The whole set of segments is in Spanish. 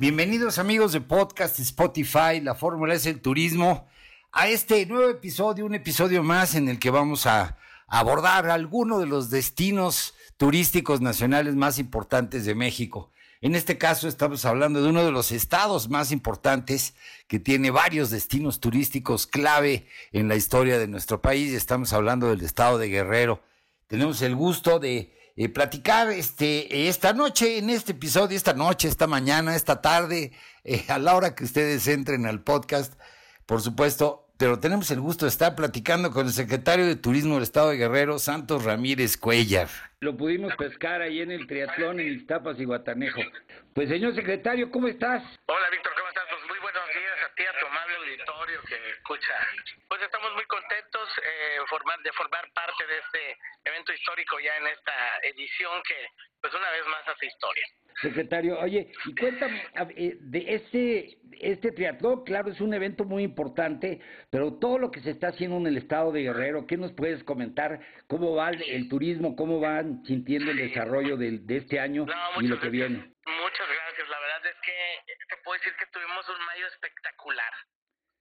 Bienvenidos amigos de podcast Spotify, la fórmula es el turismo, a este nuevo episodio, un episodio más en el que vamos a abordar algunos de los destinos turísticos nacionales más importantes de México. En este caso estamos hablando de uno de los estados más importantes que tiene varios destinos turísticos clave en la historia de nuestro país. Estamos hablando del estado de Guerrero. Tenemos el gusto de eh, platicar este, esta noche, en este episodio, esta noche, esta mañana, esta tarde, eh, a la hora que ustedes entren al podcast, por supuesto, pero tenemos el gusto de estar platicando con el secretario de Turismo del Estado de Guerrero, Santos Ramírez Cuellar. Lo pudimos pescar ahí en el triatlón en Iztapas y Guatanejo. Pues señor secretario, ¿cómo estás? Hola Víctor, ¿cómo estás? Pues muy buenos días a ti, a tu amable auditorio que escucha. Pues estamos muy contentos eh, formar, de formar parte de este evento histórico ya en esta edición que pues una vez más hace historia. Secretario, oye, y cuéntame eh, de este, este triatlón, claro, es un evento muy importante, pero todo lo que se está haciendo en el estado de Guerrero, ¿qué nos puedes comentar? ¿Cómo va el, turismo? ¿Cómo van sintiendo el desarrollo de, de este año y lo que viene? Muchas gracias, la verdad es que te puedo decir que tuvimos un mayo espectacular,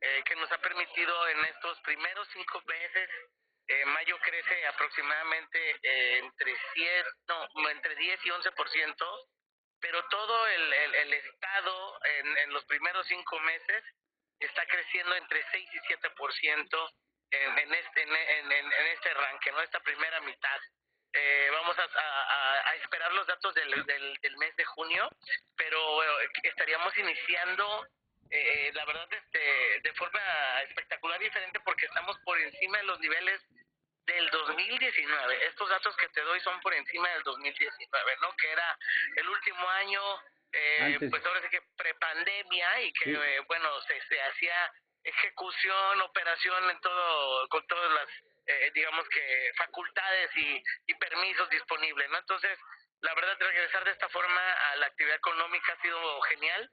eh, que nos ha permitido en estos primeros cinco meses eh, mayo crece aproximadamente eh, entre, 10, no, entre 10 y 11%, pero todo el, el, estado en, en, los primeros cinco meses está creciendo entre 6 y 7% en, en, este, en, en, este arranque, ¿no? esta primera mitad. Eh, vamos a, a, a, esperar los datos del, del, del mes de junio, pero estaríamos iniciando eh, la verdad este, de forma espectacular y diferente porque estamos por encima de los niveles del 2019. Estos datos que te doy son por encima del 2019, ¿no? Que era el último año, eh, pues ahora sí que prepandemia y que, eh, bueno, se, se hacía ejecución, operación en todo, con todas las, eh, digamos que, facultades y, y permisos disponibles, ¿no? Entonces, la verdad, regresar de esta forma a la actividad económica ha sido genial.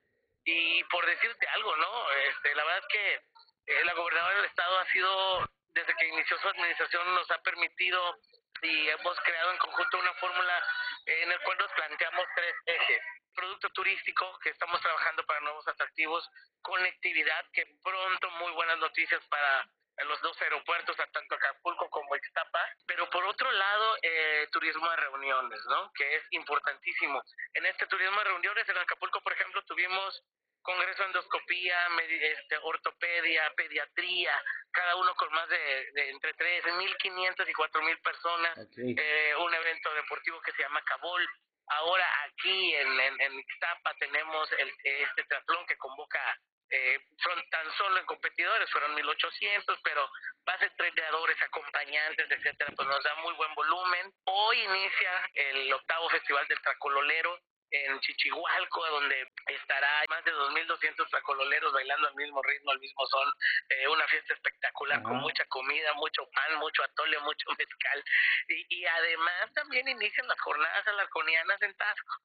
Y por decirte algo, ¿no? Este, la verdad es que la gobernadora del estado ha sido desde que inició su administración nos ha permitido y hemos creado en conjunto una fórmula en el cual nos planteamos tres ejes. Producto turístico, que estamos trabajando para nuevos atractivos, conectividad, que pronto muy buenas noticias para los dos aeropuertos, tanto Acapulco como Ixtapa, pero por otro lado, eh, turismo de reuniones, ¿no? Que es importantísimo. En este turismo de reuniones, en Acapulco, por ejemplo, tuvimos congreso de endoscopía, este, ortopedia, pediatría, cada uno con más de, de entre 3.500 y 4.000 personas, eh, un evento deportivo que se llama Cabol. Then aquí en, en, en Ixtapa tenemos el, este triatlón que convoca eh, son tan solo en competidores, fueron 1800, pero base entrenadores, acompañantes, etcétera, pues nos da muy buen volumen. Hoy inicia el octavo festival del Tracololero, en Chichihualco, donde estará más de 2.200 tracololeros bailando al mismo ritmo, al mismo son, eh, una fiesta espectacular con mucha comida, mucho pan, mucho atole, mucho mezcal, y, y además también inician las jornadas alarconianas en Tasco.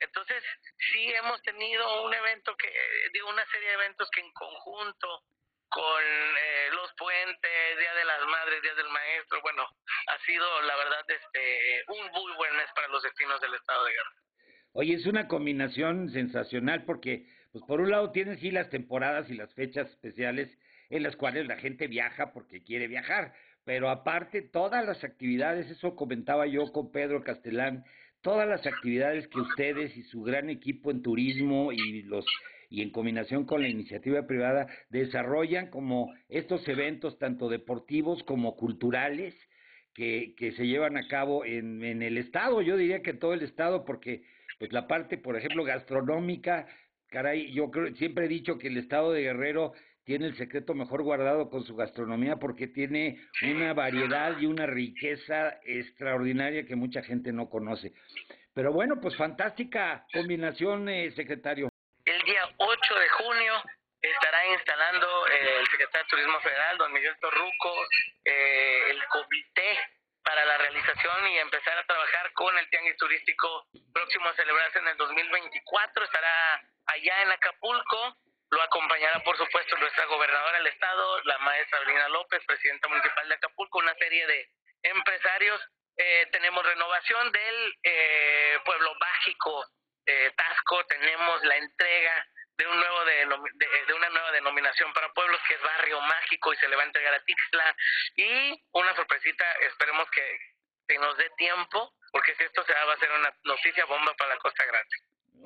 Entonces, sí hemos tenido un evento que, digo, una serie de eventos que en conjunto con eh, los puentes, Día de las Madres, Día del Maestro, bueno, ha sido la verdad este un muy buen mes para los destinos del estado de Guerrero. Oye, es una combinación sensacional porque, pues por un lado tienes sí las temporadas y las fechas especiales en las cuales la gente viaja porque quiere viajar, pero aparte todas las actividades, eso comentaba yo con Pedro Castellán, todas las actividades que ustedes y su gran equipo en turismo y los y en combinación con la iniciativa privada desarrollan como estos eventos tanto deportivos como culturales que, que se llevan a cabo en, en el estado, yo diría que todo el estado, porque pues la parte, por ejemplo, gastronómica, caray, yo creo, siempre he dicho que el estado de Guerrero tiene el secreto mejor guardado con su gastronomía porque tiene una variedad y una riqueza extraordinaria que mucha gente no conoce. Pero bueno, pues fantástica combinación, eh, secretario. El día 8 de junio estará instalando eh, el secretario de Turismo Federal, don Miguel Torruco, eh, el comité para la realización y empezar a trabajar con el tianguis turístico próximo a celebrarse en el 2024. Estará allá en Acapulco lo acompañará, por supuesto, nuestra gobernadora del estado, la maestra Sabrina López, presidenta municipal de Acapulco, una serie de empresarios. Eh, tenemos renovación del eh, pueblo mágico eh, Tasco, tenemos la entrega de un nuevo de, de, una nueva denominación para pueblos que es Barrio Mágico y se le va a entregar a Tixla y una sorpresita, esperemos que, que nos dé tiempo, porque si esto se va, va a ser una noticia bomba para la Costa Grande.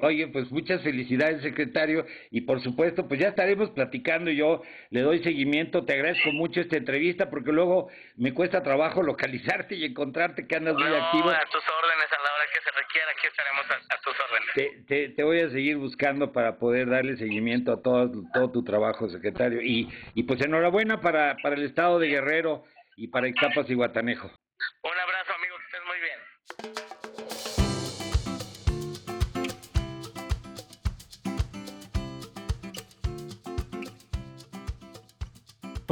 Oye, pues muchas felicidades, secretario, y por supuesto, pues ya estaremos platicando. Yo le doy seguimiento, te agradezco mucho esta entrevista porque luego me cuesta trabajo localizarte y encontrarte que andas muy activo. A tus órdenes, aquí estaremos a, tus órdenes. Te, te, voy a seguir buscando para poder darle seguimiento a todo, todo tu trabajo, secretario. Y, y pues enhorabuena para, para el estado de Guerrero y para Ixtapas y Guatanejo. Un abrazo, amigo, que estés muy bien.